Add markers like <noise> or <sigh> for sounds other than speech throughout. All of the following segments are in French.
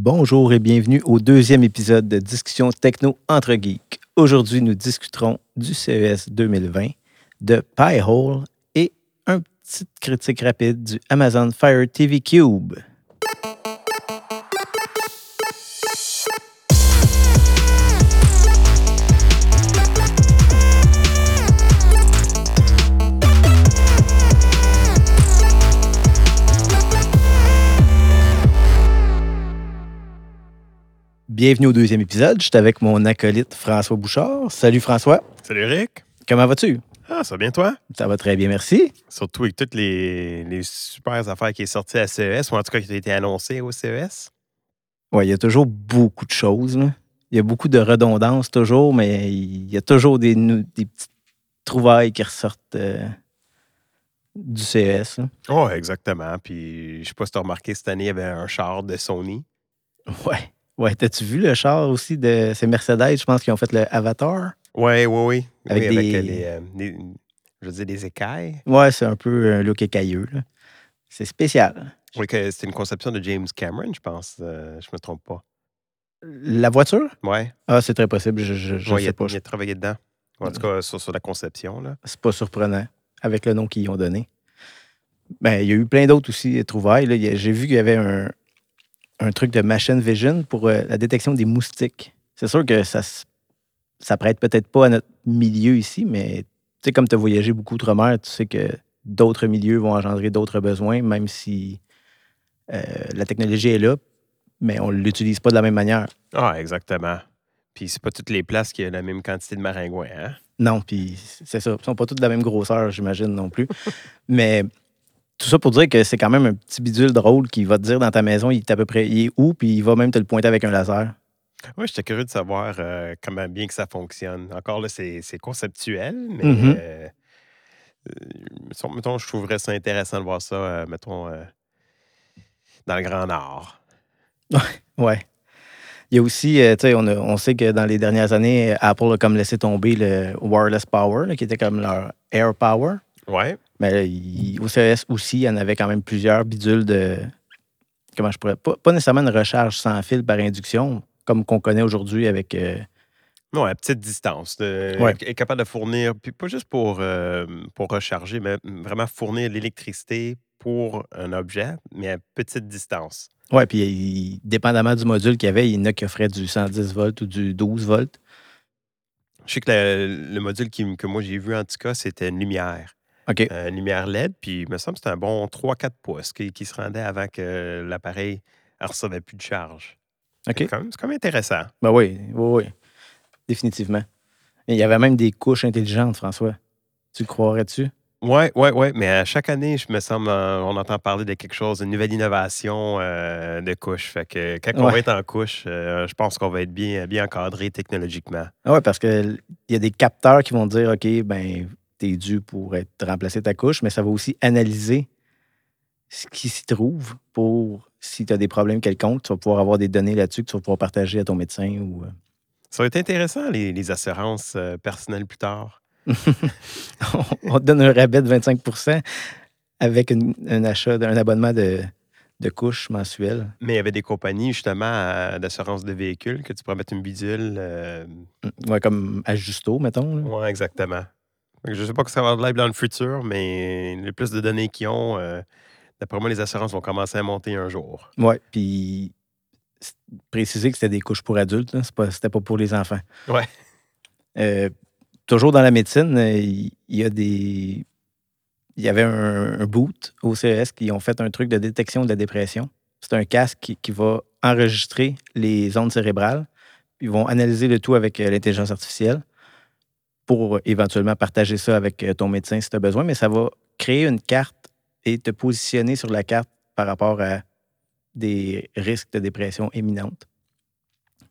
Bonjour et bienvenue au deuxième épisode de Discussion Techno entre geeks. Aujourd'hui, nous discuterons du CES 2020, de Pi-hole et un petit critique rapide du Amazon Fire TV Cube. Bienvenue au deuxième épisode. Je suis avec mon acolyte François Bouchard. Salut François. Salut Eric. Comment vas-tu? Ah, ça va bien toi? Ça va très bien, merci. Surtout avec toutes les, les super affaires qui sont sorties à CES, ou en tout cas qui ont été annoncées au CES. Oui, il y a toujours beaucoup de choses. là. Il y a beaucoup de redondance toujours, mais il y a toujours des petites trouvailles qui ressortent euh, du CES. là. Oh, exactement. Puis je sais pas si tu as remarqué, cette année, il y avait un char de Sony. Ouais. Ouais, t'as-tu vu le char aussi de. C'est Mercedes, je pense, qui ont fait le Avatar? Oui, oui, oui. Avec oui, avec des- euh, les, euh, les- je veux dire, des écailles. Ouais, c'est un peu un look écailleux. là. C'est spécial. Oui, c'était une conception de James Cameron, je pense. euh, je me trompe pas. La voiture? Ouais. Ah, c'est très possible. Je, je, je Ouais, il, sais a, pas. il a travaillé dedans. En tout cas, sur, sur la conception. Là. C'est pas surprenant avec le nom qu'ils ont donné. Ben, il y a eu plein d'autres aussi euh, trouvailles. J'ai vu qu'il y avait un, un truc de machine vision pour euh, la détection des moustiques. C'est sûr que ça ça prête peut-être pas à notre milieu ici, mais tu sais, comme tu as voyagé beaucoup outre-mer, tu sais que d'autres milieux vont engendrer d'autres besoins, même si euh, la technologie est là, mais on ne l'utilise pas de la même manière. Ah, exactement. Puis c'est pas toutes les places qui ont la même quantité de maringouins, hein? Non, puis c'est ça. Ils sont pas tous de la même grosseur, j'imagine non plus. <laughs> Mais tout ça pour dire que c'est quand même un petit bidule drôle qui va te dire dans ta maison, il est à peu près il est où, puis il va même te le pointer avec un laser. Oui, j'étais curieux de savoir euh, comment bien que ça fonctionne. Encore là, c'est conceptuel, mais Mhm. euh, euh, mettons, je trouverais ça intéressant de voir ça, mettons, dans le Grand Nord. <laughs> Ouais. Il y a aussi, tu sais, on, sait que dans les dernières années, Apple a comme laissé tomber le wireless power, là, qui était comme leur air power. Ouais. Mais là, il- au CES aussi, il y en avait quand même plusieurs bidules de. Comment je pourrais. Pas, pas nécessairement une recharge sans fil par induction, comme qu'on connaît aujourd'hui avec. euh, Non, à petite distance. de- Ouais. Est capable de fournir, puis pas juste pour, euh, pour recharger, mais vraiment fournir l'électricité pour un objet, mais à petite distance. Oui, puis il- dépendamment du module qu'il y avait, il y en a qui offraient du 110 volts ou du 12 volts. Je sais que le, le module qui- que moi j'ai vu, en tout cas, c'était une lumière. OK. euh, une lumière LED, puis il me semble que c'était un bon 3-4 pouces qui, qui se rendait avant que l'appareil ne recevait plus de charge. OK. C'est quand, même- c'est quand même intéressant. Ben oui, oui, oui. Définitivement. Il y avait même des couches intelligentes, François. Tu le croirais-tu? Oui, oui, oui, mais à chaque année, je me semble, on entend parler de quelque chose, une nouvelle innovation euh, de couche. Fait que quand on va être en couche, euh, je pense qu'on va être bien, bien encadré technologiquement. Ah ouais, parce qu'il y a des capteurs qui vont dire OK, ben, t'es dû pour être remplacer ta couche, mais ça va aussi analyser ce qui s'y trouve pour si tu as des problèmes quelconques, tu vas pouvoir avoir des données là-dessus que tu vas pouvoir partager à ton médecin ou. euh, Ça va être intéressant, les, les assurances euh, personnelles plus tard. <laughs> on te donne un rabais de 25 avec une- un achat d'un abonnement de, de couches mensuelles. Mais il y avait des compagnies, justement, d'assurance de véhicules que tu pourrais mettre une bidule. euh, Ouais, comme Ajusto, mettons. Oui, exactement. Je ne sais pas que ça va être dans le futur, mais le plus de données qu'ils ont, euh, d'après moi, les assurances vont commencer à monter un jour. Ouais, puis préciser que c'était des couches pour adultes, pas, c'était pas pour les enfants. Ouais. Euh, toujours dans la médecine, euh, il y, a des. Il y avait un, un boot au CES qui ont fait un truc de détection de la dépression. C'est un casque qui, qui va enregistrer les ondes cérébrales. Ils vont analyser le tout avec l'intelligence artificielle pour éventuellement partager ça avec euh, ton médecin si tu as besoin, mais ça va créer une carte et te positionner sur la carte par rapport à des risques de dépression imminente.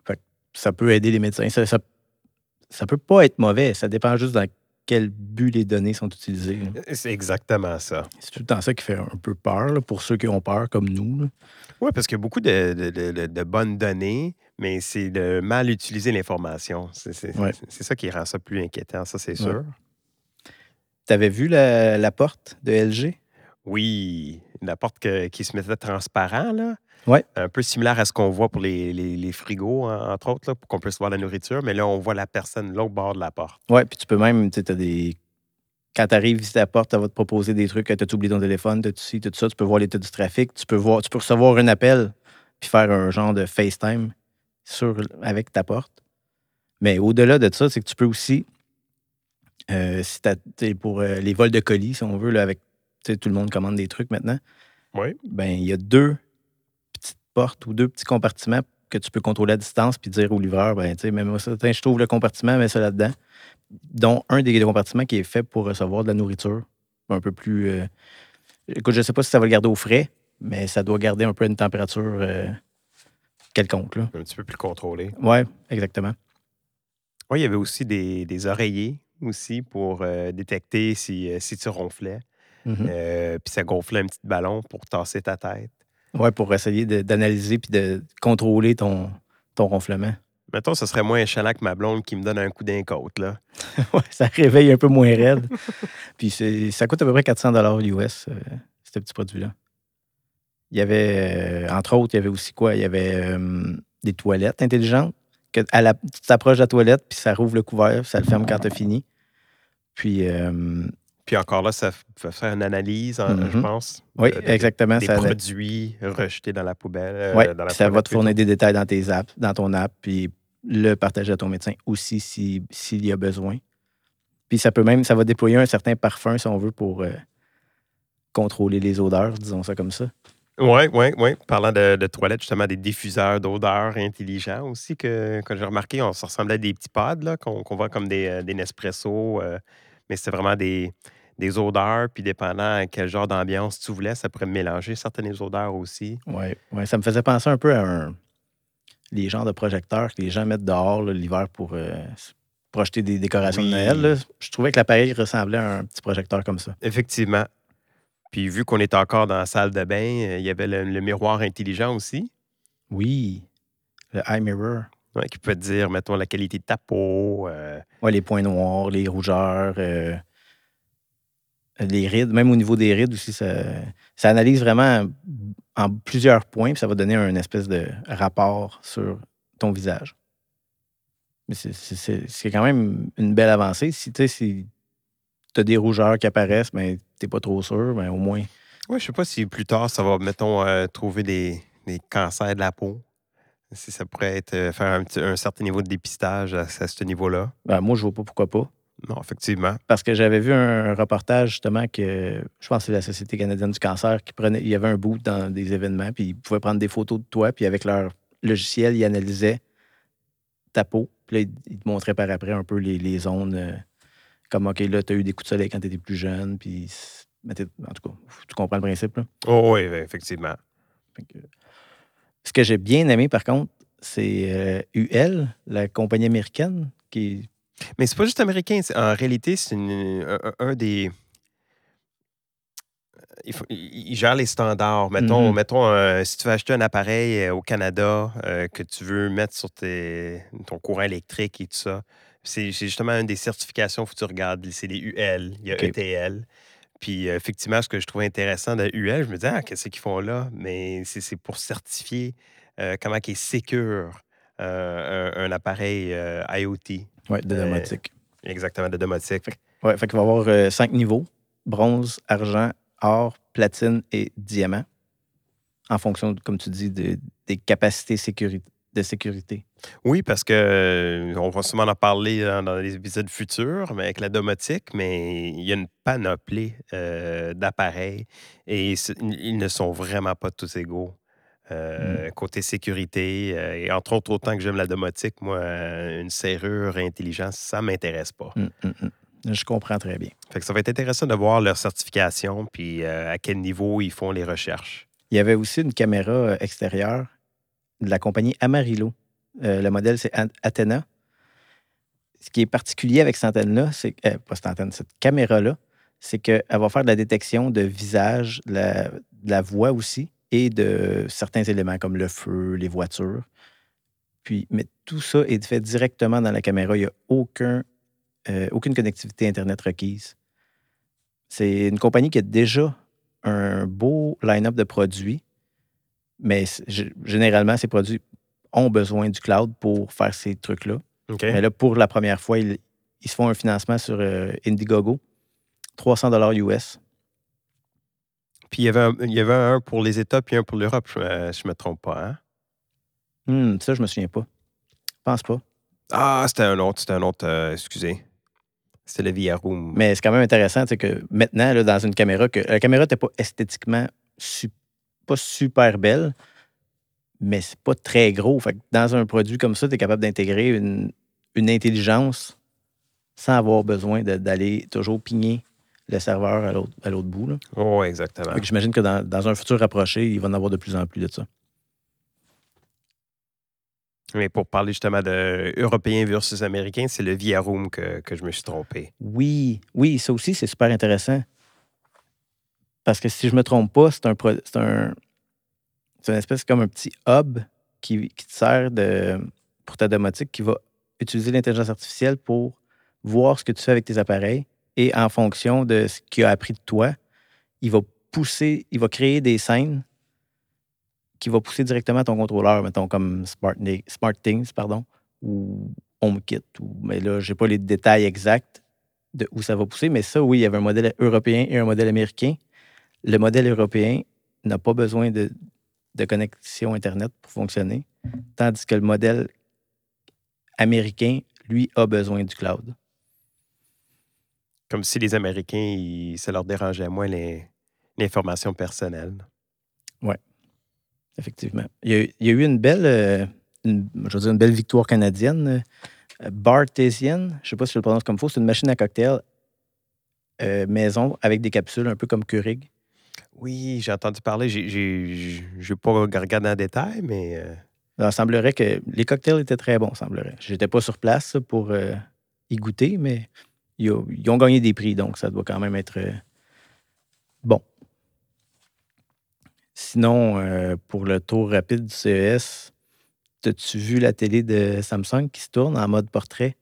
Fait que ça peut aider les médecins. Ça, ça, ça peut pas être mauvais. Ça dépend juste dans quel but les données sont utilisées. C'est exactement ça. C'est tout le temps ça qui fait un peu peur là, pour ceux qui ont peur, comme nous. Oui, parce qu'il y a beaucoup de, de- de- de- de bonnes données, mais c'est de mal utiliser l'information. C'est c'est- Ouais. c'est ça qui rend ça plus inquiétant, ça, c'est Ouais. sûr. Tu avais vu la, la porte de LG? Oui, la porte que- qui se mettait transparent, là. Ouais. Un peu similaire à ce qu'on voit pour les, les- les frigos, en- entre autres, là, pour qu'on puisse voir la nourriture. Mais là, on voit la personne l'autre bord de la porte. Ouais, puis tu peux même, tu sais, t'as des. Quand tu arrives visiter la porte, ça va te proposer des trucs. T'as oublié ton téléphone, ci, t'as tout ça. Tu peux voir l'état du trafic. Tu peux voir, tu peux recevoir un appel puis faire un genre de FaceTime sur, avec ta porte. Mais au-delà de ça, c'est que tu peux aussi, euh, si pour euh, les vols de colis, si on veut, là, avec tout le monde commande des trucs maintenant, Oui. ben il y a deux petites portes ou deux petits compartiments que tu peux contrôler à distance puis dire au livreur, ben tu sais, tiens, je trouve le compartiment, mets ça là-dedans. Dont un des compartiments qui est fait pour recevoir de la nourriture un peu plus. euh, écoute, je sais pas si ça va le garder au frais, mais ça doit garder un peu une température quelconque. Là. Un petit peu plus contrôlé. Ouais, exactement. Oui, il y avait aussi des, des oreillers aussi pour euh, détecter si, euh, si tu ronflais. Mhm. Euh, puis ça gonflait un petit ballon pour tasser ta tête. Ouais, pour essayer d'analyser puis de contrôler ton, ton ronflement. Mettons, ce serait moins échalant que ma blonde qui me donne un coup d'un côte, là. <laughs> Ouais, ça réveille un peu moins raide. <laughs> Puis ça coûte à peu près 400 US, euh, ce petit produit-là. Il y avait, euh, entre autres, il y avait aussi quoi? Il y avait euh, des toilettes intelligentes. Que à la, tu t'approches de la toilette, puis ça rouvre le couvert, puis ça le ferme quand tu as fini. Puis, euh, Puis encore là, ça fait faire une analyse, hein, je Mhm. pense. oui, de- exactement. Des Ça, produits rejetés dans la poubelle. euh, dans la ça va te fournir des détails dans tes apps, dans ton app, puis le partager à ton médecin aussi si- s'il y a besoin. Puis ça peut même, ça va déployer un certain parfum, si on veut, pour euh, contrôler les odeurs, disons ça comme ça. Oui, oui, oui. Parlant de, de toilettes, justement, des diffuseurs d'odeurs intelligents aussi que, que j'ai remarqué. On, ça ressemblait à des petits pods là, qu'on qu'on voit comme des, euh, des Nespresso. euh, mais c'était vraiment des, des odeurs. Puis dépendant à quel genre d'ambiance tu voulais, ça pourrait mélanger certaines odeurs aussi. Ouais, ouais, ça me faisait penser un peu à un- les genres de projecteurs que les gens mettent dehors là, l'hiver pour euh, s- projeter des décorations Oui. de Noël. là. Je trouvais que l'appareil ressemblait à un petit projecteur comme ça. Effectivement. Puis vu qu'on est encore dans la salle de bain, euh, il y avait le, le miroir intelligent aussi. Oui, le eye mirror. ouais, qui peut te dire, mettons, la qualité de ta peau. euh, Ouais, les points noirs, les rougeurs, euh, les rides, même au niveau des rides aussi, ça, ça analyse vraiment en plusieurs points, puis ça va donner un espèce de rapport sur ton visage. Mais c'est- quand même une belle avancée. Si tu si as des rougeurs qui apparaissent, mais t'es pas trop sûr, mais au moins. Ouais, je sais pas si plus tard, ça va, mettons, euh, trouver des, des cancers de la peau. Si ça pourrait être euh, faire un, petit- un certain niveau de dépistage à, à ce niveau-là. ben, moi, je vois pas pourquoi pas. Non, effectivement. Parce que j'avais vu un reportage justement que je pense que c'est la Société canadienne du cancer qui prenait. Il y avait un bout dans des événements, puis ils pouvaient prendre des photos de toi, puis avec leur logiciel, ils analysaient ta peau. Puis là, ils ils te montraient par après un peu les, les zones. Euh, comme, OK, là, tu as eu des coups de soleil quand tu étais plus jeune, puis. En tout cas, tu comprends le principe, là. Oh, oui, effectivement. Que- Ce que j'ai bien aimé, par contre, c'est euh, UL, la compagnie américaine, qui. Mais c'est pas juste américain. En réalité, c'est un, des. Il, faut- il- gère les standards. Mettons, Mhm. mettons euh, si tu veux acheter un appareil euh, au Canada euh, que tu veux mettre sur tes- ton courant électrique et tout ça, c'est justement une des certifications que tu regardes. C'est les UL, il y a. ETL. Puis euh, effectivement, ce que je trouvais intéressant de UL, je me disais, ah, qu'est-ce qu'ils font là? Mais c'est pour certifier euh, comment est sécure euh, un, un appareil IoT. Ouais, de domotique. Exactement, de domotique. Ouais, fait qu'il va y avoir cinq niveaux bronze, argent, or, platine et diamant. En fonction, comme tu dis, de- des capacités sécuri- de sécurité. Oui, parce que euh, on va sûrement en parler dans, dans les épisodes futurs, mais avec la domotique, mais il y a une panoplie euh, d'appareils et ils ne sont vraiment pas tous égaux. Euh, Côté sécurité, euh, et entre autres, autant que j'aime la domotique, moi, euh, une serrure intelligente, ça m'intéresse pas. Hum, hum. Je comprends très bien. Fait que ça va être intéressant de voir leur certification, puis euh, à quel niveau ils font les recherches. Il y avait aussi une caméra euh, extérieure de la compagnie Amarillo. Euh, le modèle, c'est Athena. Ce qui est particulier avec cette antenne-là, c'est euh, pas cette antenne, cette caméra-là, c'est qu'elle va faire de la détection de visage, de la, de la voix aussi, et de certains éléments comme le feu, les voitures. Puis, mais tout ça est fait directement dans la caméra. Il n'y a aucun, euh, aucune connectivité Internet requise. C'est une compagnie qui a déjà un beau line-up de produits Mais généralement, ces produits ont besoin du cloud pour faire ces trucs-là. Mais là, pour la première fois, ils, se font un financement sur euh, Indiegogo, 300 dollars US. Puis il y, avait un, il y avait un pour les États puis un pour l'Europe, je ne me trompe pas. Hein? Hmm, ça, je me souviens pas. Je pense pas. Ah, c'était un autre, c'était un autre, euh, excusez. C'était le VR Room. Mais c'est quand même intéressant, c'est que maintenant, là, dans une caméra, que la caméra n'était pas esthétiquement pas super belle, mais c'est pas très gros. Fait que dans un produit comme ça, tu es capable d'intégrer une, une, intelligence sans avoir besoin d'aller toujours pigner le serveur à l'autre bout. Oui, exactement. J'imagine que dans, dans, un futur rapproché, il va en avoir de plus en plus de ça. Mais pour parler justement de européen versus américain, c'est le Via Room que, que, je me suis trompé. Oui, oui, ça aussi, c'est super intéressant. Parce que si je me trompe pas, c'est un, c'est un, une espèce comme un petit hub qui, qui te sert de, pour ta domotique qui va utiliser l'intelligence artificielle pour voir ce que tu fais avec tes appareils et en fonction de ce qu'il a appris de toi, il va pousser, il va créer des scènes qui va pousser directement ton contrôleur, mettons comme Smart, Things, pardon, ou HomeKit. Ou, mais là, je n'ai pas les détails exacts de où ça va pousser, mais ça, oui, il y avait un modèle européen et un modèle américain. Le modèle européen n'a pas besoin de, de connexion Internet pour fonctionner, tandis que le modèle américain, lui, a besoin du cloud. Comme si les Américains, ça leur dérangeait moins l'information personnelle. Oui, effectivement. Il y, a, eu une belle, euh, je veux une belle victoire canadienne. Euh, Bartesian, je ne sais pas si je le prononce comme il faut, c'est une machine à cocktail euh, maison avec des capsules, un peu comme Keurig. Oui, j'ai entendu parler. Je n'ai pas regardé en détail, mais. Il semblerait que les cocktails étaient très bons, semblerait. Je n'étais pas sur place pour y goûter, mais ils, ont gagné des prix, donc ça doit quand même être bon. Sinon, euh, pour le tour rapide du CES, as-tu vu la télé de Samsung qui se tourne en mode portrait?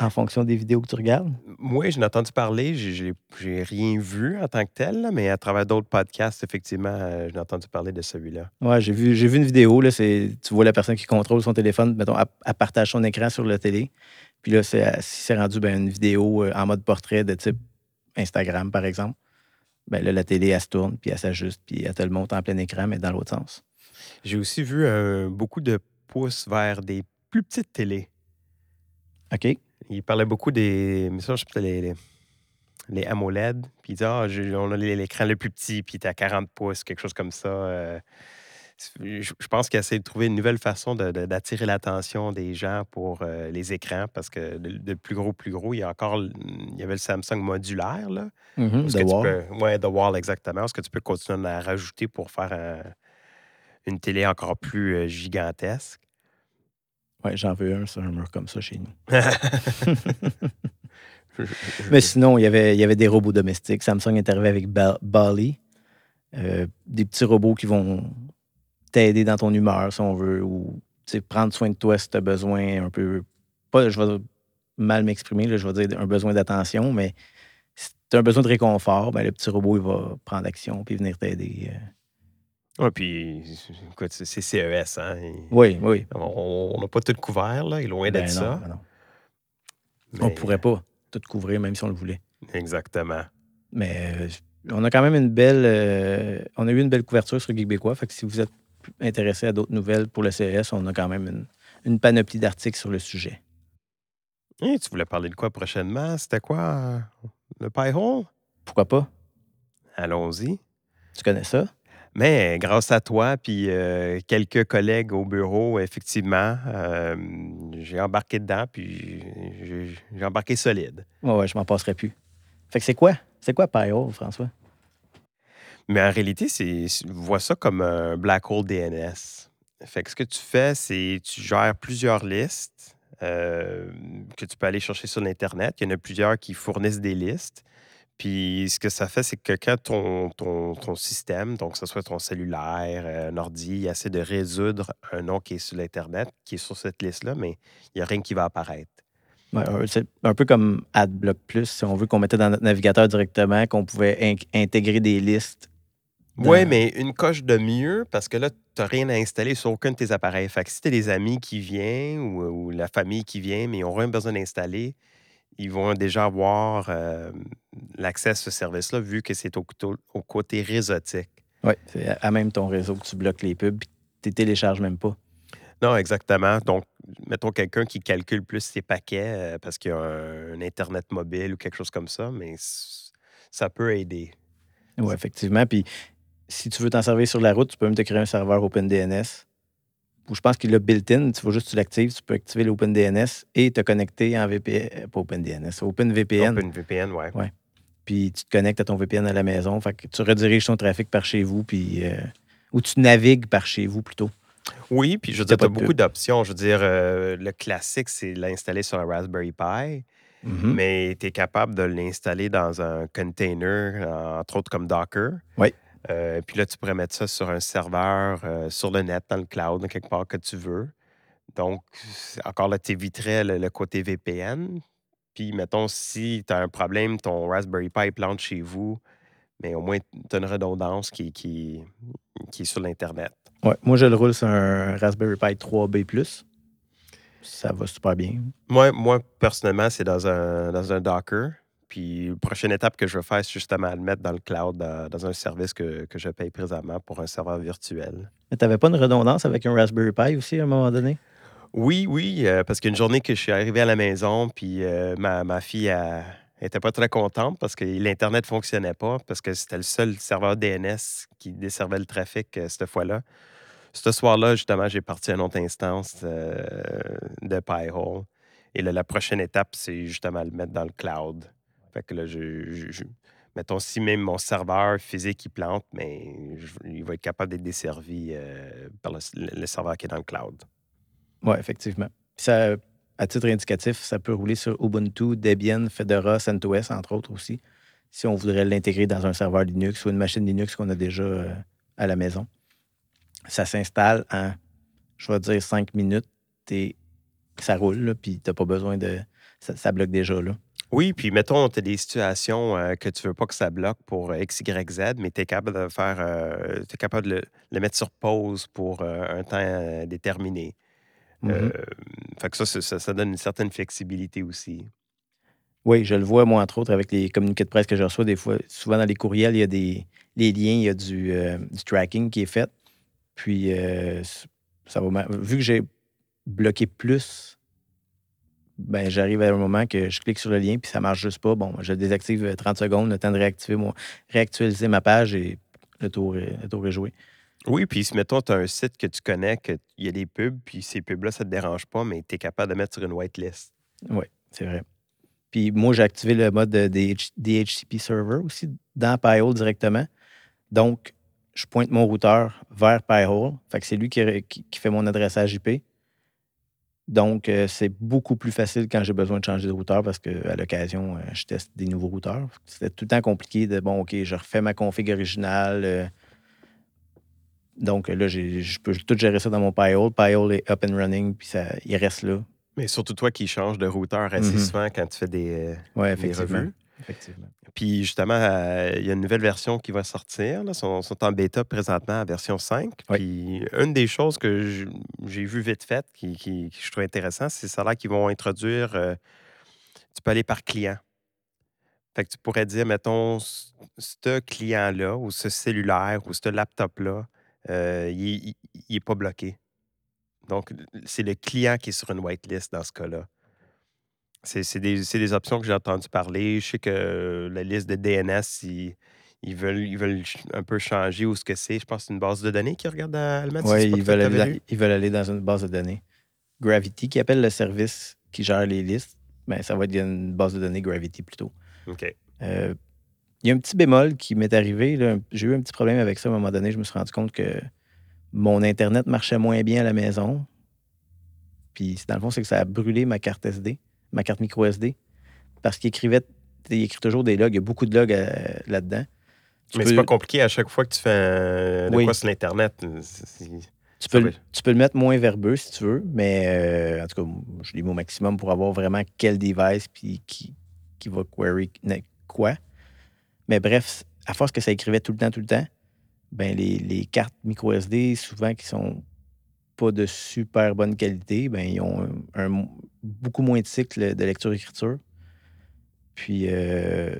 En fonction des vidéos que tu regardes? Oui, j'en ai entendu parler. J'ai rien vu en tant que tel, mais à travers d'autres podcasts, effectivement, euh, j'ai entendu parler de celui-là. Oui, j'ai vu, vu une vidéo. Là, tu vois la personne qui contrôle son téléphone, mettons, elle, partage son écran sur la télé. Puis là, c'est rendu ben, une vidéo euh, en mode portrait de type Instagram, par exemple ben là, la télé, elle se tourne, puis elle s'ajuste, puis elle te le monte en plein écran, mais dans l'autre sens. J'ai aussi vu euh, beaucoup de pouces vers des plus petites télés. OK. Il parlait beaucoup des. Mais ça, je les, les, les AMOLED. Puis il dit Ah, on a l'écran le plus petit, puis tu à 40 pouces, quelque chose comme ça. Euh, je pense qu'il essaie de trouver une nouvelle façon d'attirer l'attention des gens pour euh, les écrans parce que de, plus gros, plus gros, il y a encore il y avait le Samsung modulaire. Là, mm-hmm, the Wall. Oui, The Wall, exactement. Est-ce que tu peux continuer à rajouter pour faire une télé encore plus euh, gigantesque? Oui, j'en veux un sur un mur comme ça chez nous. <laughs> Mais sinon, il y, avait, il y avait des robots domestiques. Samsung est arrivé avec Bali. Euh, des petits robots qui vont t'aider dans ton humeur, si on veut, ou prendre soin de toi si tu as besoin un peu. Pas, je vais mal m'exprimer, je vais dire un besoin d'attention, mais si tu as un besoin de réconfort, ben, le petit robot, il va prendre action puis venir t'aider. Euh. Oui, puis écoute, c'est CES, hein? oui, oui. On n'a pas tout couvert, là, il est loin d'être ben ça. Ben on pourrait pas tout couvrir, même si on le voulait. Exactement. Mais euh, on a quand même une belle. Euh, on a eu une belle couverture sur Geekbécois. Fait que si vous êtes intéressé à d'autres nouvelles pour le CES, on a quand même une, panoplie d'articles sur le sujet. tu voulais parler de quoi prochainement? C'était quoi? Euh, le pie hole? Pourquoi pas? Allons-y. Tu connais ça? Mais grâce à toi puis euh, quelques collègues au bureau, effectivement, euh, j'ai embarqué dedans puis j'ai embarqué solide. Ouais, ouais, je m'en passerai plus. Fait que c'est quoi? C'est quoi Hole, François? Mais en réalité, c'est, vois ça comme un black hole DNS. Fait que ce que tu fais, c'est tu gères plusieurs listes euh, que tu peux aller chercher sur l'Internet. Il y en a plusieurs qui fournissent des listes. Puis ce que ça fait, c'est que quand ton, ton, système, donc que ce soit ton cellulaire, euh, un ordi, essaie de résoudre un nom qui est sur l'Internet, qui est sur cette liste-là, mais il n'y a rien qui va apparaître. c'est un peu comme AdBlock Plus, si on veut qu'on mettait dans notre navigateur directement, qu'on pouvait intégrer des listes Oui, mais une coche de mieux parce que là, tu n'as rien à installer sur aucun de tes appareils. Fait que si tu as des amis qui viennent ou, la famille qui vient, mais ils n'ont rien besoin d'installer, ils vont déjà avoir euh, l'accès à ce service-là vu que c'est au, au, côté réseautique. Oui, c'est à même ton réseau que tu bloques les pubs tu ne télécharges même pas. Non, exactement. Donc, mettons quelqu'un qui calcule plus ses paquets euh, parce qu'il y a un, Internet mobile ou quelque chose comme ça, mais ça peut aider. Oui, effectivement. Puis, si tu veux t'en servir sur la route, tu peux même te créer un serveur OpenDNS. Je pense qu'il a built-in, tu vas juste tu l'actives, tu peux activer l'OpenDNS et te connecter en VPN, pas OpenDNS, OpenVPN. OpenVPN, oui. Ouais. Puis tu te connectes à ton VPN à la maison. Fait que tu rediriges ton trafic par chez vous, puis euh, ou tu navigues par chez vous plutôt. Oui, puis je veux dire, tu as beaucoup d'options. Je veux dire, euh, le classique, c'est l'installer sur un Raspberry Pi, mm-hmm. mais tu es capable de l'installer dans un container, entre autres comme Docker. Oui. Euh, puis là, tu pourrais mettre ça sur un serveur, euh, sur le net, dans le cloud, quelque part que tu veux. Donc, encore là, tu éviterais le, côté VPN. Puis, mettons, si tu as un problème, ton Raspberry Pi plante chez vous, mais au moins, tu as une redondance qui, qui, qui est sur l'Internet. Ouais, moi, je le roule sur un Raspberry Pi 3B. Ça va super bien. Moi, moi personnellement, c'est dans un, dans un Docker. Puis, la prochaine étape que je veux faire, c'est justement le mettre dans le cloud, dans, un service que, que, je paye présentement pour un serveur virtuel. Mais tu n'avais pas une redondance avec un Raspberry Pi aussi à un moment donné? Oui, oui, euh, parce qu'une journée que je suis arrivé à la maison, puis euh, ma, ma, fille a, n'était pas très contente parce que l'Internet ne fonctionnait pas, parce que c'était le seul serveur DNS qui desservait le trafic euh, cette fois-là. Ce soir-là, justement, j'ai parti à une autre instance de Pi-hole. Et la prochaine étape, c'est justement le mettre dans le cloud. Fait que là, mettons, si même mon serveur physique il plante, mais il va être capable d'être desservi euh, par le, serveur qui est dans le cloud. Oui, effectivement. Ça à titre indicatif, ça peut rouler sur Ubuntu, Debian, Fedora, CentOS, entre autres aussi, si on voudrait l'intégrer dans un serveur Linux ou une machine Linux qu'on a déjà euh, à la maison. Ça s'installe en, je vais dire, cinq minutes et ça roule, puis tu n'as pas besoin de. Ça, bloque déjà. Là. Oui, puis mettons, tu as des situations euh, que tu veux pas que ça bloque pour X, Y, Z, mais tu es capable de faire. Euh, tu es capable de le, mettre sur pause pour un temps déterminé. Euh, mm-hmm. fait que ça, ça, donne une certaine flexibilité aussi. Oui, je le vois, moi, entre autres, avec les communiqués de presse que je reçois, des fois, souvent dans les courriels, il y a des les liens, il y a du, euh, tracking qui est fait. Puis, euh, ça va. Vu que j'ai bloqué plus, ben, j'arrive à un moment que je clique sur le lien, puis ça marche juste pas. Bon, je désactive 30 secondes, le temps de réactiver mon, réactualiser ma page et le tour, le tour est joué. Oui, puis si, mettons, tu as un site que tu connais, qu'il y a des pubs, puis ces pubs-là, ça ne te dérange pas, mais tu es capable de mettre sur une whitelist. Oui, c'est vrai. Puis moi, j'ai activé le mode DHCP server aussi dans Pi-hole directement. Donc, je pointe mon routeur vers Pi-hole. Fait que c'est lui qui, qui, fait mon adressage IP. Donc, euh, c'est beaucoup plus facile quand j'ai besoin de changer de routeur parce qu'à l'occasion, euh, je teste des nouveaux routeurs. C'était tout le temps compliqué de, bon, OK, je refais ma config originale. Euh, donc là, je peux tout gérer ça dans mon Pi-hole. Pi-hole est up and running, puis ça, il reste là. Mais surtout toi qui changes de routeur assez mm-hmm. souvent quand tu fais des, ouais, effectivement. Effectivement. Puis justement, euh, il y a une nouvelle version qui va sortir. Ils sont, en bêta présentement version 5. Puis une des choses que j'ai vu vite fait, qui, qui, je trouve intéressant, c'est ça là qu'ils vont introduire. Euh, tu peux aller par client. Fait que tu pourrais dire, mettons, ce client-là, ou ce cellulaire, ou ce laptop-là, euh, il n'est pas bloqué. Donc, c'est le client qui est sur une whitelist dans ce cas-là. C'est des, options que j'ai entendu parler. Je sais que la liste de DNS, ils, veulent, ils veulent un peu changer où ce que c'est. Je pense que c'est une base de données qui regarde à le mettre. Oui, ils, veulent aller, ils veulent aller dans une base de données. Gravity, qui appelle le service qui gère les listes, ben, ça va être une base de données Gravity plutôt. OK. Euh, il y a un petit bémol qui m'est arrivé. J'ai eu un petit problème avec ça à un moment donné. Je me suis rendu compte que mon Internet marchait moins bien à la maison. Puis, dans le fond, c'est que ça a brûlé ma carte SD, ma carte micro SD. Parce qu'il écrivait, il écrit toujours des logs. Il y a beaucoup de logs euh, là-dedans. Mais c'est pas compliqué à chaque fois que tu fais de quoi sur l'Internet. Tu peux, tu peux, le mettre moins verbeux si tu veux, mais euh, en tout cas, je l'ai mis au maximum pour avoir vraiment quel device puis qui, qui va query quoi. Mais bref, à force que ça écrivait tout le temps, tout le temps, ben les, les cartes micro SD, souvent qui sont pas de super bonne qualité, ben ils ont un, un- beaucoup moins de cycle de lecture-écriture. Puis euh,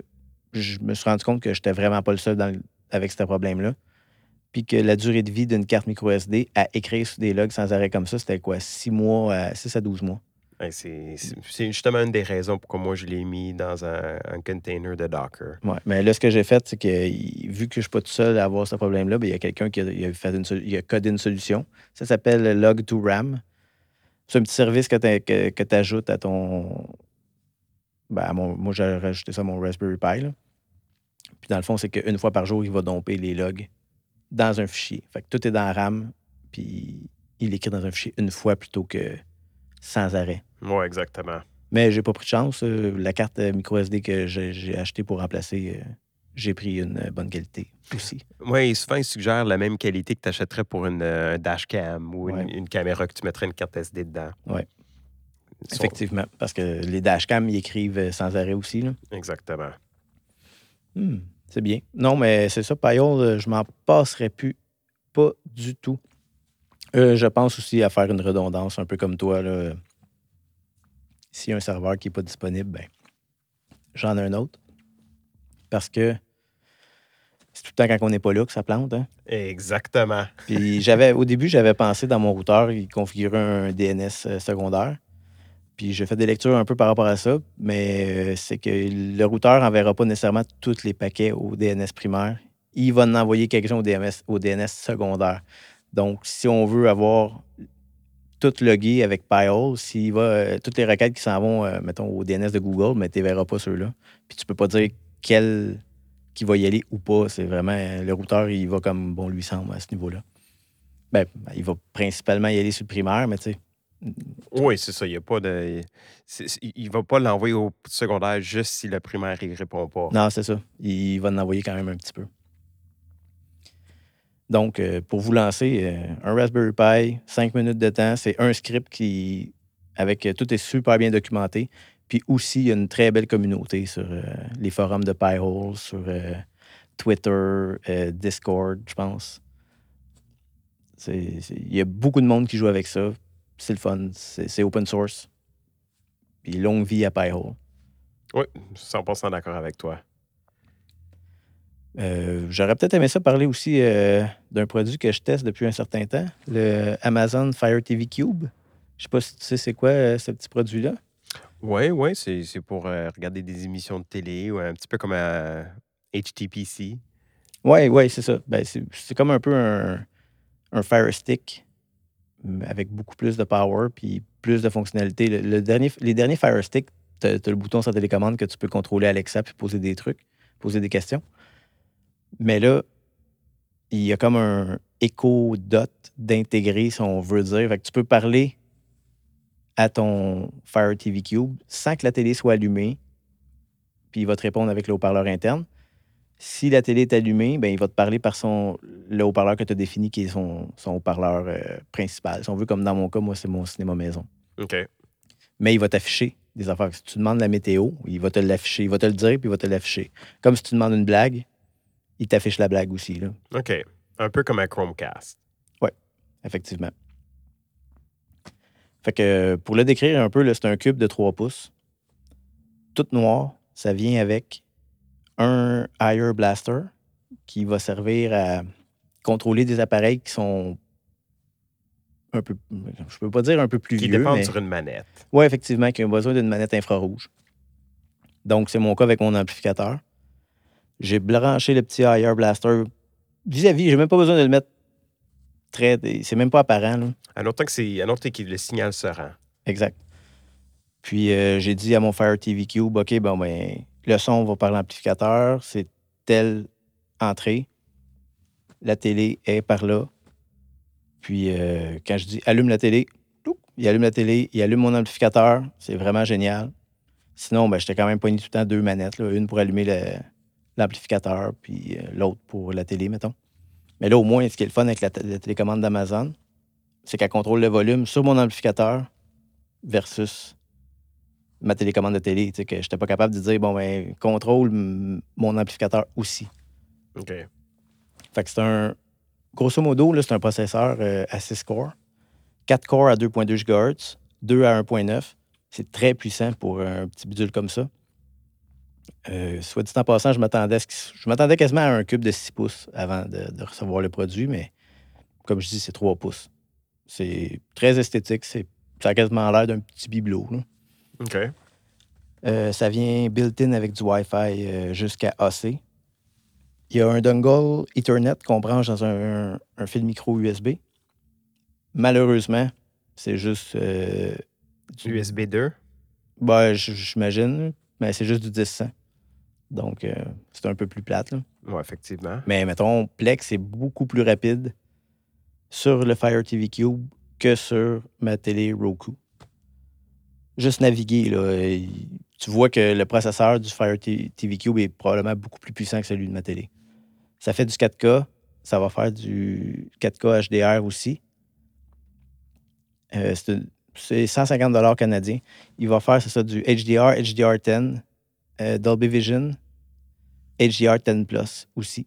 je me suis rendu compte que j'étais vraiment pas le seul dans avec ce problème-là. Puis que la durée de vie d'une carte micro SD à écrire sur des logs sans arrêt comme ça, c'était quoi? 6 mois à 6 à 12 mois. Ouais, c'est justement une des raisons pourquoi moi je l'ai mis dans un, un container de Docker. Ouais. Mais là, ce que j'ai fait, c'est que vu que je suis pas tout seul à avoir ce problème-là, ben, il y a quelqu'un qui a, il a fait une, sol- il a codé une solution. Ça s'appelle Log2RAM. C'est un petit service que tu ajoutes à ton. ben, à mon- moi, j'ai rajouté ça à mon Raspberry Pi. là. Puis dans le fond, c'est qu'une fois par jour, il va domper les logs dans un fichier. Fait que tout est dans la RAM, puis il écrit dans un fichier une fois plutôt que sans arrêt. Oui, exactement. Mais j'ai pas pris de chance. euh, La carte euh, micro SD que j'ai j'ai achetée pour remplacer, euh, j'ai pris une euh, bonne qualité aussi. Oui, souvent, ils suggèrent la même qualité que tu achèterais pour une euh, dashcam ou une, Ouais. une caméra que tu mettrais une carte SD dedans. Sont- Effectivement. Parce que les dashcams, ils écrivent euh, sans arrêt aussi. Là. Exactement. Hmm, c'est bien. Non, mais c'est ça, Payol, je m'en passerais plus. Pas du tout. Euh, je pense aussi à faire une redondance, un peu comme toi. Là. S'il y a un serveur qui n'est pas disponible, ben, j'en ai un autre. Parce que c'est tout le temps quand on n'est pas là que ça plante. Hein? Exactement. <laughs> Puis j'avais, au début, j'avais pensé dans mon routeur, il configurait un DNS euh, secondaire. Puis j'ai fait des lectures un peu par rapport à ça, mais euh, c'est que le routeur n'enverra pas nécessairement tous les paquets au DNS primaire. Il va en envoyer quelques-uns au, DMS au DNS secondaire. Donc, si on veut avoir tout logué avec Pyhole, s'il va, euh, toutes les requêtes qui s'en vont, euh, mettons, au DNS de Google, mais tu ne verras pas ceux-là. Puis tu peux pas dire quel qui va y aller ou pas. C'est vraiment euh, le routeur, il va comme bon lui semble à ce niveau-là. Ben, il va principalement y aller sur le primaire, mais tu sais. Oui, c'est ça. Il y a pas de. il va pas l'envoyer au secondaire juste si le primaire ne répond pas. Non, c'est ça. Il va en envoyer quand même un petit peu. Donc, euh, pour vous lancer, euh, un Raspberry Pi, 5 minutes de temps, c'est un script qui, avec euh, tout est super bien documenté. Puis aussi, il y a une très belle communauté sur euh, les forums de Pi-hole, sur euh, Twitter, euh, Discord, je pense. Il y a beaucoup de monde qui joue avec ça. C'est le fun. C'est open source. Puis longue vie à Pi-hole. Oui, 100% d'accord avec toi. Euh, J'aurais peut-être aimé ça parler aussi euh, d'un produit que je teste depuis un certain temps, le Amazon Fire TV Cube. Je sais pas si tu sais c'est quoi euh, ce petit produit-là. Oui, oui, c'est pour euh, regarder des émissions de télé ou un petit peu comme un HTPC. Oui, oui, c'est ça. Ben, c'est comme un peu un, un Fire Stick avec beaucoup plus de power puis plus de fonctionnalités. Les derniers Fire Stick, tu as, le bouton sur télécommande que tu peux contrôler Alexa puis poser des trucs, poser des questions. Mais là, il y a comme un écho dot d'intégrer, si on veut dire. Fait que tu peux parler à ton Fire TV Cube sans que la télé soit allumée, puis il va te répondre avec le haut-parleur interne. Si la télé est allumée, ben, il va te parler par son, le haut-parleur que tu as défini, qui est son, son haut-parleur euh, principal. Si on veut, comme dans mon cas, moi, c'est mon cinéma maison. OK. Mais il va t'afficher des affaires. Si tu demandes la météo, il va te l'afficher. Il va te le dire, puis il va te l'afficher. Comme si tu demandes une blague, il t'affiche la blague aussi, là, OK. Un peu comme un Chromecast. effectivement. Fait que pour le décrire un peu, c'est un cube de 3 pouces. Tout noir. Ça vient avec un Higher Blaster qui va servir à contrôler des appareils qui sont un peu, je peux pas dire un peu plus Qui vieux, dépend mais sur une manette. oui, effectivement, qui ont besoin d'une manette infrarouge. Donc, c'est mon cas avec mon amplificateur. J'ai branché le petit Higher Blaster vis-à-vis. J'ai même pas besoin de le mettre très. C'est même pas apparent. Là. À noter que le signal se rend. Exact. Puis euh, j'ai dit à mon Fire TV Cube, OK, bon, ben, le son va par l'amplificateur, c'est telle entrée. La télé est par là. Puis euh, quand je dis allume la télé, il allume la télé, il allume mon amplificateur. C'est vraiment génial. Sinon, ben, j'étais quand même poigné tout le temps deux manettes, là, une pour allumer l'amplificateur, puis euh, l'autre pour la télé, mettons. Mais là, au moins, ce qui est le fun avec la, télécommande d'Amazon, c'est qu'elle contrôle le volume sur mon amplificateur versus ma télécommande de télé. Tu sais, que je n'étais pas capable de dire, bon, ben, contrôle mon amplificateur aussi. OK. Fait que c'est un grosso modo, là, c'est un processeur euh, à 6 cores, 4 cores à 2.2 GHz, 2 à 1.9. C'est très puissant pour un petit bidule comme ça. Euh, soit dit en passant, je m'attendais, je m'attendais quasiment à un cube de 6 pouces avant de, recevoir le produit, mais comme je dis, c'est 3 pouces. C'est très esthétique. C'est, ça a quasiment l'air d'un petit bibelot. OK. Euh, ça vient built-in avec du Wi-Fi euh, jusqu'à AC. Il y a un dongle Ethernet qu'on branche dans un, fil micro USB. Malheureusement, c'est juste. du USB 2? Ben, j'imagine, mais c'est juste du 10 donc, euh, c'est un peu plus plate. Oui, effectivement. Mais mettons, Plex est beaucoup plus rapide sur le Fire TV Cube que sur ma télé Roku. Juste naviguer, là, tu vois que le processeur du Fire TV Cube est probablement beaucoup plus puissant que celui de ma télé. Ça fait du 4K, ça va faire du 4K HDR aussi. Euh, c'est 150 canadiens. Il va faire, c'est ça, du HDR, HDR10, euh, Dolby Vision, HDR10 Plus aussi.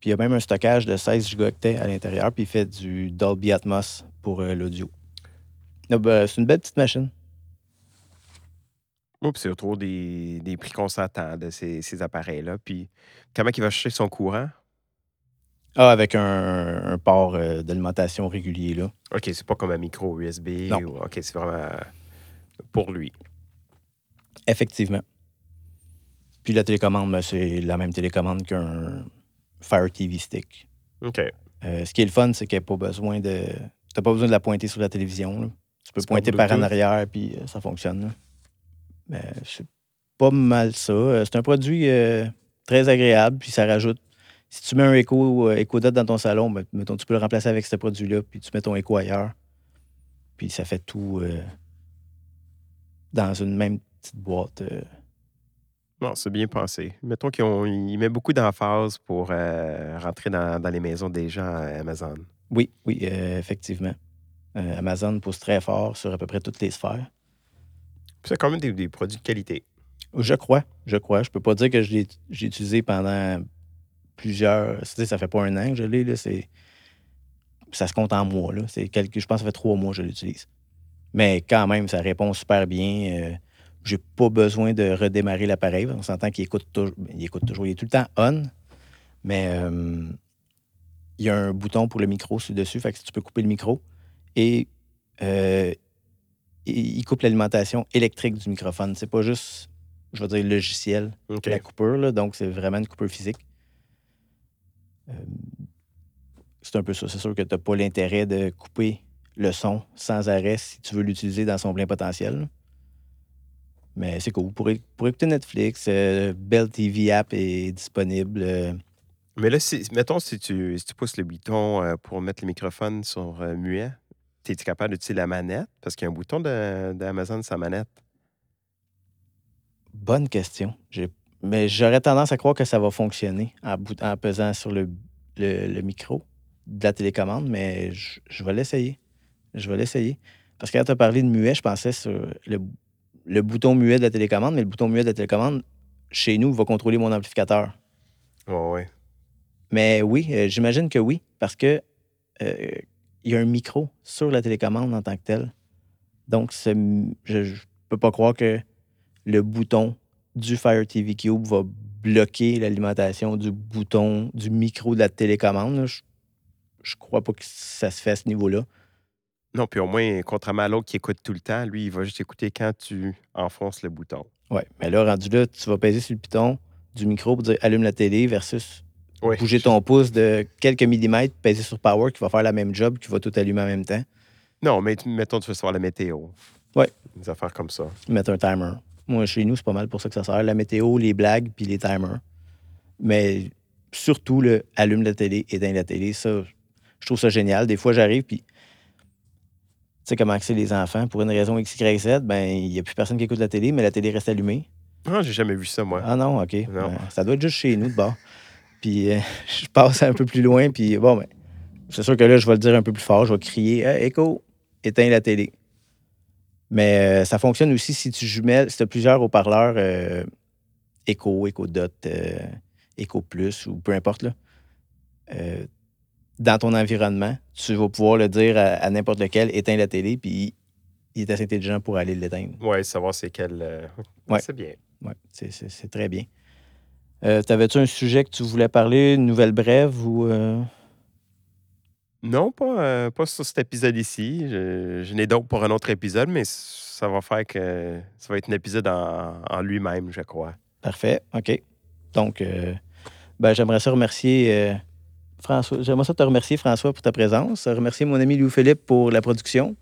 Puis il y a même un stockage de 16 gigaoctets à l'intérieur, puis il fait du Dolby Atmos pour euh, l'audio. Ben, c'est une belle petite machine. Oups, c'est autour des, des prix qu'on s'attend de ces, appareils-là. Puis comment il va chercher son courant? Ah, avec un, port euh, d'alimentation régulier, là. OK, c'est pas comme un micro USB. Non. OK, c'est vraiment pour lui. Effectivement. Puis la télécommande, ben, c'est la même télécommande qu'un Fire TV Stick. OK. Euh, ce qui est le fun, c'est qu'il n'y a pas besoin de. Tu n'as pas besoin de la pointer sur la télévision. Tu peux pointer par en arrière, puis euh, ça fonctionne. Mais c'est pas mal ça. Euh, c'est un produit très agréable, puis ça rajoute. Si tu mets un écho, écho dot dans ton salon, ben, mettons, tu peux le remplacer avec ce produit-là, puis tu mets ton écho ailleurs. Puis ça fait tout dans une même petite boîte. Non, c'est bien pensé. Mettons qu'il met beaucoup d'emphase pour euh, rentrer dans, les maisons des gens à Amazon. Oui, oui, euh, effectivement. Euh, Amazon pousse très fort sur à peu près toutes les sphères. C'est quand même des, produits de qualité. Je crois, je crois. Je peux pas dire que je l'ai utilisé pendant plusieurs. ça fait pas un an que je l'ai. Ça se compte en mois. Là. Quelques, je pense que ça fait trois mois que je l'utilise. Mais quand même, ça répond super bien. J'ai pas besoin de redémarrer l'appareil. On s'entend qu'il écoute, toujours. il écoute toujours. Il est tout le temps on, mais euh, il y a un bouton pour le micro sur dessus. Fait que tu peux couper le micro. Et euh, il coupe l'alimentation électrique du microphone. C'est pas juste, je vais dire, logiciel, la coupure. donc, c'est vraiment une coupure physique. Euh, c'est un peu ça. C'est sûr que tu n'as pas l'intérêt de couper le son sans arrêt si tu veux l'utiliser dans son plein potentiel. Mais c'est cool. Pour, pour écouter Netflix, euh, Bell TV app est disponible. Euh. Mais là, mettons, si tu, si tu pousses le bouton euh, pour mettre le microphone sur muet, es-tu capable d'utiliser la manette? Parce qu'il y a un bouton d'Amazon sur la manette. Bonne question. Mais j'aurais tendance à croire que ça va fonctionner en, en pesant sur le, le, micro de la télécommande, mais je, je vais l'essayer. Je vais l'essayer. Parce que quand tu as parlé de muet, je pensais sur le, le bouton muet de la télécommande, mais le bouton muet de la télécommande, chez nous, va contrôler mon amplificateur. Oh, oui. Mais oui, euh, j'imagine que oui, parce que euh, il y a un micro sur la télécommande en tant que tel. Donc, je ne peux pas croire que le bouton du Fire TV Cube va bloquer l'alimentation du bouton du micro de la télécommande. Je, ne crois pas que ça se fait à ce niveau-là. Non, puis au moins, contrairement à l'autre qui écoute tout le temps, lui, il va juste écouter quand tu enfonces le bouton. Oui, mais là, rendu là, tu vas peser sur le piton du micro pour dire allume la télé versus bouger ton pouce de quelques millimètres, peser sur Power qui va faire la même job, qui va tout allumer en même temps. Non, mais mettons, tu veux savoir la météo. Oui. Des affaires comme ça. Mettre un timer. Moi, chez nous, c'est pas mal pour ça que ça sert. La météo, les blagues, puis les timers. Mais surtout, le allume la télé, éteins la télé, ça, je trouve ça génial. Des fois, j'arrive, puis tu sais comment c'est les enfants. Pour une raison X, Y, Z, ben, il n'y a plus personne qui écoute la télé, mais la télé reste allumée. Ah, j'ai jamais vu ça, moi. Ah non, OK. ça doit être juste chez nous, de bord. Puis euh, <laughs> je passe un peu plus loin, puis bon, ben, c'est sûr que là, je vais le dire un peu plus fort. Je vais crier hey, Écho, éteins la télé. Mais euh, ça fonctionne aussi si tu jumelles, si tu as plusieurs haut-parleurs euh, Echo, Echo Dot, Eco Plus ou peu importe, là, euh, dans ton environnement, tu vas pouvoir le dire à, n'importe lequel, éteins la télé, puis il est assez intelligent pour aller l'éteindre. Oui, savoir c'est quel. Euh, ouais. C'est bien. Oui, c'est très bien. Euh, T'avais-tu un sujet que tu voulais parler, une nouvelle brève ou. Euh? Non, pas, pas sur cet épisode ici. Je, je n'ai d'autres pour un autre épisode, mais ça va faire que ça va être un épisode en, en lui-même, je crois. Parfait, OK. Donc, ben, j'aimerais ça remercier François, j'aimerais ça te remercier, François, pour ta présence. Remercier mon ami Louis-Philippe pour la production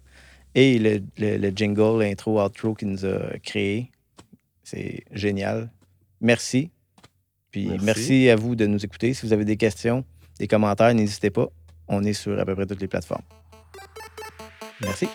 et le, jingle, l'intro, outro qu'il nous a créé. C'est génial. Merci. Puis merci. merci. à vous de nous écouter. Si vous avez des questions, des commentaires, n'hésitez pas. On est sur à peu près toutes les plateformes. Merci.